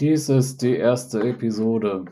Dies ist die erste Episode.